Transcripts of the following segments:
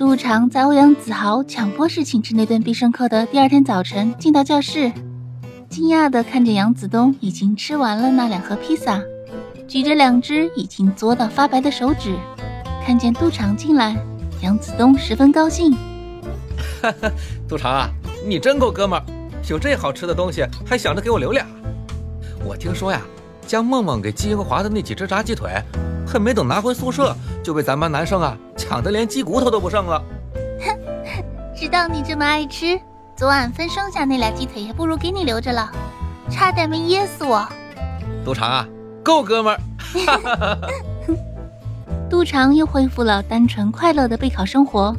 杜长在欧阳子豪强迫式请吃那顿必胜客的第二天早晨进到教室，惊讶的看着杨子东已经吃完了那两盒披萨，举着两只已经作到发白的手指。看见杜长进来，杨子东十分高兴。哈哈，杜长啊，你真够哥们儿，有这好吃的东西还想着给我留俩。我听说呀，江梦梦给季英华的那几只炸鸡腿。还没等拿回宿舍，就被咱班男生啊抢得连鸡骨头都不剩了。哼，知道你这么爱吃，昨晚分剩下那俩鸡腿也不如给你留着了，差点没噎死我。杜长啊，够哥们儿！杜长又恢复了单纯快乐的备考生活，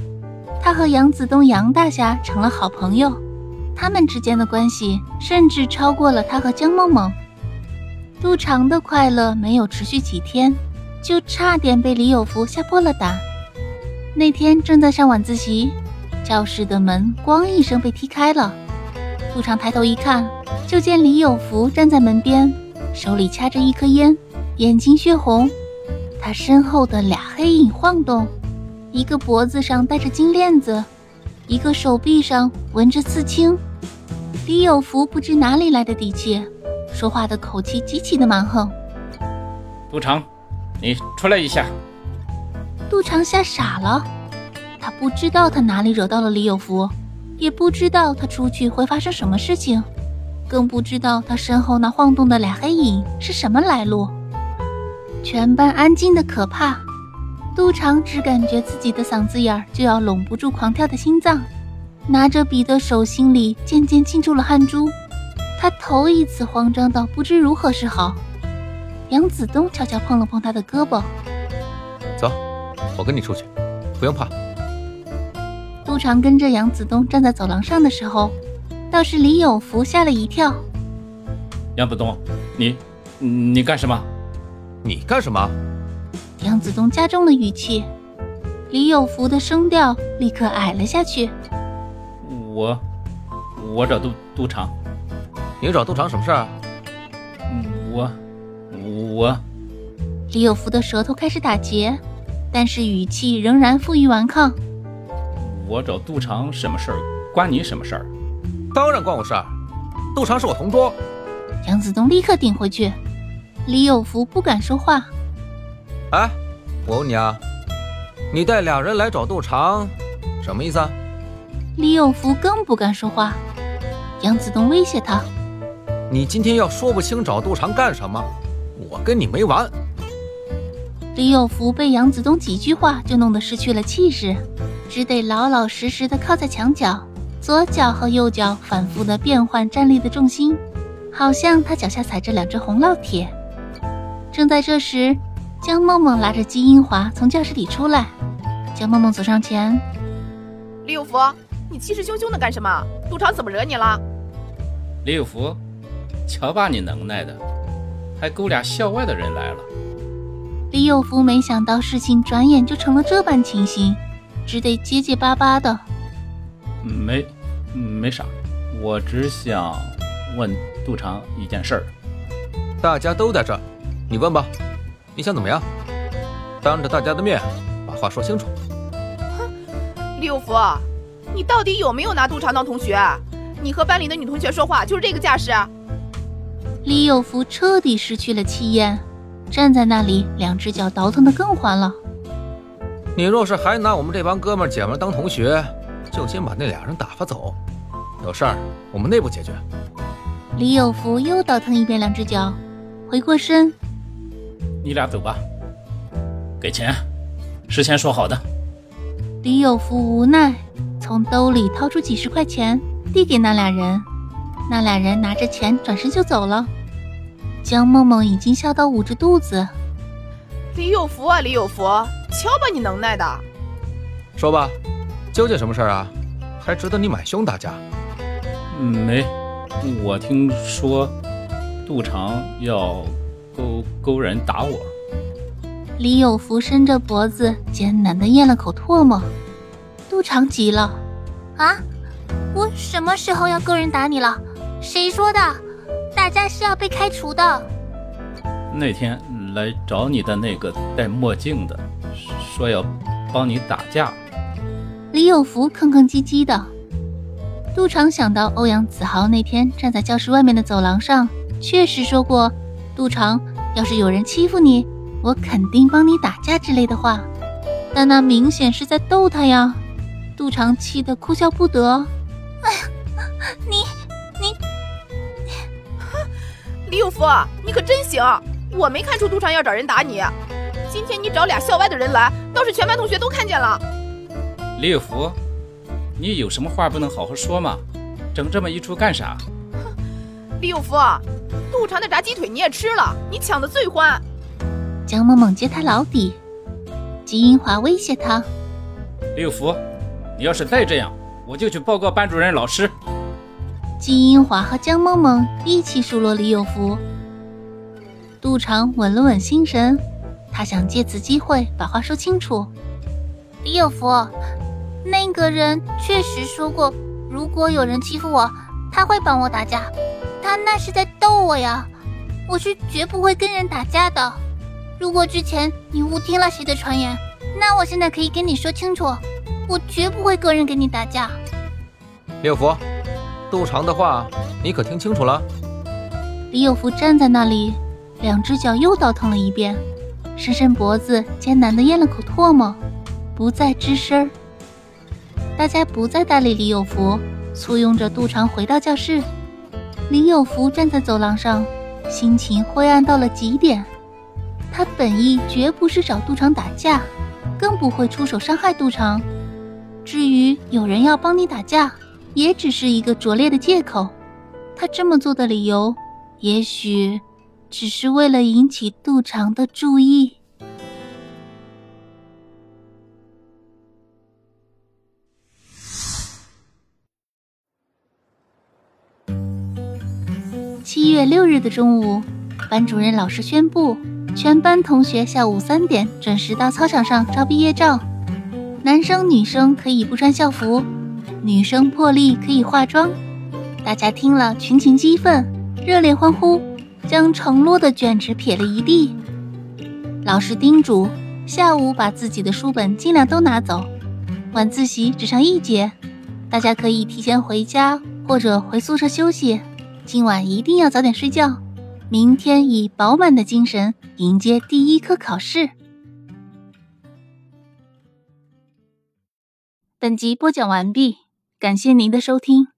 他和杨子东杨大侠成了好朋友，他们之间的关系甚至超过了他和江梦梦。杜长的快乐没有持续几天。就差点被李有福吓破了胆。那天正在上晚自习，教室的门“咣”一声被踢开了。杜长抬头一看，就见李有福站在门边，手里掐着一颗烟，眼睛血红。他身后的俩黑影晃动，一个脖子上戴着金链子，一个手臂上纹着刺青。李有福不知哪里来的底气，说话的口气极其的蛮横。杜长。你出来一下！杜长吓傻了，他不知道他哪里惹到了李有福，也不知道他出去会发生什么事情，更不知道他身后那晃动的俩黑影是什么来路。全班安静的可怕，杜长只感觉自己的嗓子眼儿就要拢不住狂跳的心脏，拿着笔的手心里渐渐沁出了汗珠，他头一次慌张到不知如何是好。杨子东悄悄碰了碰他的胳膊，我跟你出去，不用怕。杜长跟着杨子东站在走廊上的时候，倒是李有福吓了一跳。杨子东，你你干什么？你干什么？杨子东加重了语气，李有福的声调立刻矮了下去。我我找杜杜长，你找杜长什么事儿？我。我，李有福的舌头开始打结，但是语气仍然负隅顽抗。我找杜长什么事儿？关你什么事儿？当然关我事儿。杜长是我同桌。杨子东立刻顶回去。李有福不敢说话。哎，我问你啊，你带俩人来找杜长，什么意思啊？李有福更不敢说话。杨子东威胁他：“你今天要说不清找杜长干什么？”我跟你没完！李有福被杨子东几句话就弄得失去了气势，只得老老实实的靠在墙角，左脚和右脚反复的变换站立的重心，好像他脚下踩着两只红烙铁。正在这时，江梦梦拉着姬英华从教室里出来。江梦梦走上前：“李有福，你气势汹汹的干什么？杜长怎么惹你了？”李有福，瞧把你能耐的！还勾俩校外的人来了。李有福没想到事情转眼就成了这般情形，只得结结巴巴的：“没，没啥，我只想问杜长一件事儿。大家都在这儿，你问吧。你想怎么样？当着大家的面把话说清楚。”哼，李有福，你到底有没有拿杜长当同学？你和班里的女同学说话就是这个架势？李有福彻底失去了气焰，站在那里，两只脚倒腾的更欢了。你若是还拿我们这帮哥们姐们当同学，就先把那俩人打发走。有事儿我们内部解决。李有福又倒腾一遍两只脚，回过身：“你俩走吧，给钱，事先说好的。”李有福无奈，从兜里掏出几十块钱，递给那俩人。那俩人拿着钱转身就走了，江梦梦已经笑到捂着肚子。李有福啊，李有福，瞧把你能耐的！说吧，究竟什么事儿啊？还值得你买凶打架？没，我听说杜长要勾勾人打我。李有福伸着脖子，艰难的咽了口唾沫。杜长急了：“啊，我什么时候要勾人打你了？谁说的？大家是要被开除的。”那天来找你的那个戴墨镜的，说要帮你打架。李有福吭吭唧唧的。杜长想到欧阳子豪那天站在教室外面的走廊上，确实说过：“杜长，要是有人欺负你，我肯定帮你打架之类的话。”但那明显是在逗他呀。杜长气得哭笑不得。李有福，你可真行！我没看出杜长要找人打你。今天你找俩校外的人来，倒是全班同学都看见了。李有福，你有什么话不能好好说吗？整这么一出干啥？哼，李有福，杜长的炸鸡腿你也吃了，你抢的最欢。江萌萌揭他老底，金英华威胁他：李有福，你要是再这样，我就去报告班主任老师。季英华和江萌萌一起数落李有福。杜长稳了稳心神，他想借此机会把话说清楚。李有福。那个人确实说过，如果有人欺负我，他会帮我打架。他那是在逗我呀，我是绝不会跟人打架的。如果之前你误听了谁的传言，那我现在可以跟你说清楚，我绝不会个人跟你打架。李有福，杜长的话你可听清楚了？李有福站在那里，两只脚又倒腾了一遍，伸伸脖子，艰难地咽了口唾沫，不再吱声。大家不再搭理李有福，簇拥着杜长回到教室。李有福站在走廊上，心情灰暗到了极点。他本意绝不是找杜长打架，更不会出手伤害杜长。至于有人要帮你打架，也只是一个拙劣的借口。他这么做的理由，也许只是为了引起杜长的注意。七月六日的中午，班主任老师宣布，全班同学下午三点准时到操场上照毕业照。男生女生可以不穿校服，女生破例可以化妆。大家听了群情激愤，热烈欢呼，将承诺的卷纸撇了一地。老师叮嘱，下午把自己的书本尽量都拿走，晚自习只上一节，大家可以提前回家或者回宿舍休息。今晚一定要早点睡觉，明天以饱满的精神迎接第一科考试。本集播讲完毕，感谢您的收听。